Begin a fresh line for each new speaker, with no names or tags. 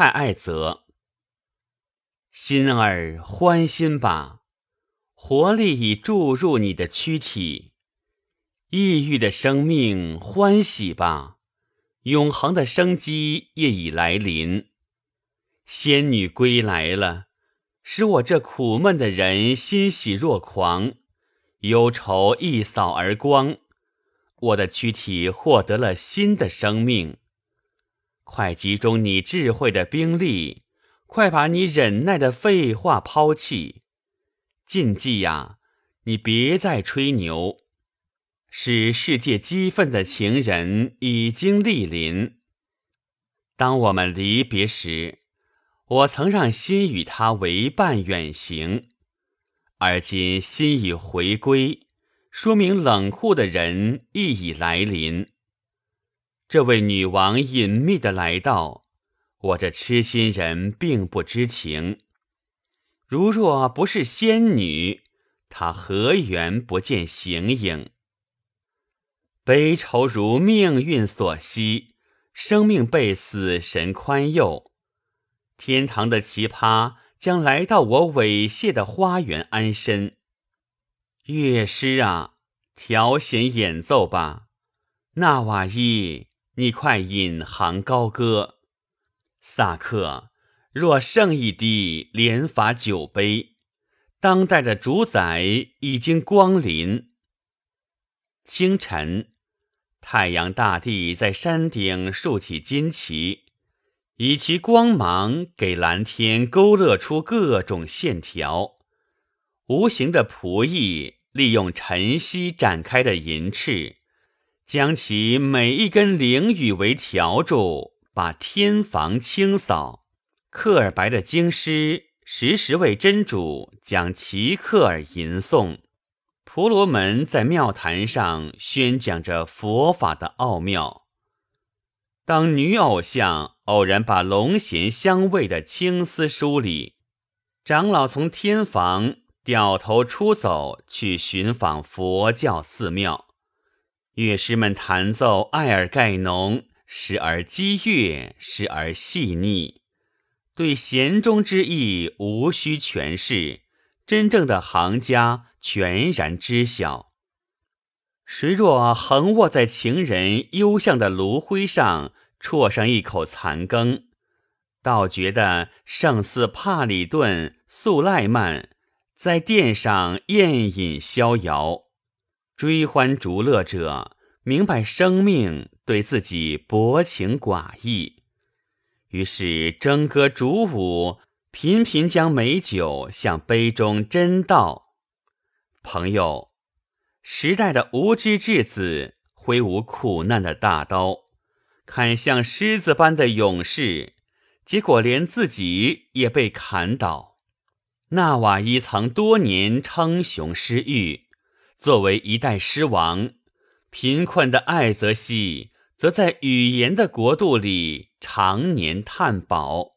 太爱泽。心儿欢心吧，活力已注入你的躯体；抑郁的生命欢喜吧，永恒的生机业已来临。仙女归来了，使我这苦闷的人欣喜若狂，忧愁一扫而光，我的躯体获得了新的生命。快集中你智慧的兵力！快把你忍耐的废话抛弃，禁忌呀！你别再吹牛。使世界激愤的情人已经莅临。当我们离别时，我曾让心与他为伴远行，而今心已回归，说明冷酷的人亦已来临。这位女王隐秘的来到。我这痴心人并不知情，如若不是仙女，她何缘不见形影？悲愁如命运所系，生命被死神宽宥，天堂的奇葩将来到我猥亵的花园安身。乐师啊，调弦演奏吧，纳瓦伊，你快引吭高歌。萨克，若剩一滴，连罚酒杯。当代的主宰已经光临。清晨，太阳大帝在山顶竖起旌旗，以其光芒给蓝天勾勒出各种线条。无形的仆役利用晨曦展开的银翅，将其每一根灵羽为条柱。把天房清扫，克尔白的经师时时为真主将奇克尔吟诵，婆罗门在庙坛上宣讲着佛法的奥妙。当女偶像偶然把龙涎香味的青丝梳理，长老从天房掉头出走去寻访佛教寺庙，乐师们弹奏艾尔盖农。时而激越，时而细腻，对弦中之意无需诠释，真正的行家全然知晓。谁若横卧在情人幽香的炉灰上，啜上一口残羹，倒觉得胜似帕里顿、素赖曼在殿上宴饮逍遥。追欢逐乐者，明白生命。对自己薄情寡义，于是征歌逐舞，频频将美酒向杯中斟倒。朋友，时代的无知稚子挥舞苦难的大刀，砍向狮子般的勇士，结果连自己也被砍倒。纳瓦伊曾多年称雄失域，作为一代狮王，贫困的艾泽西。则在语言的国度里常年探宝。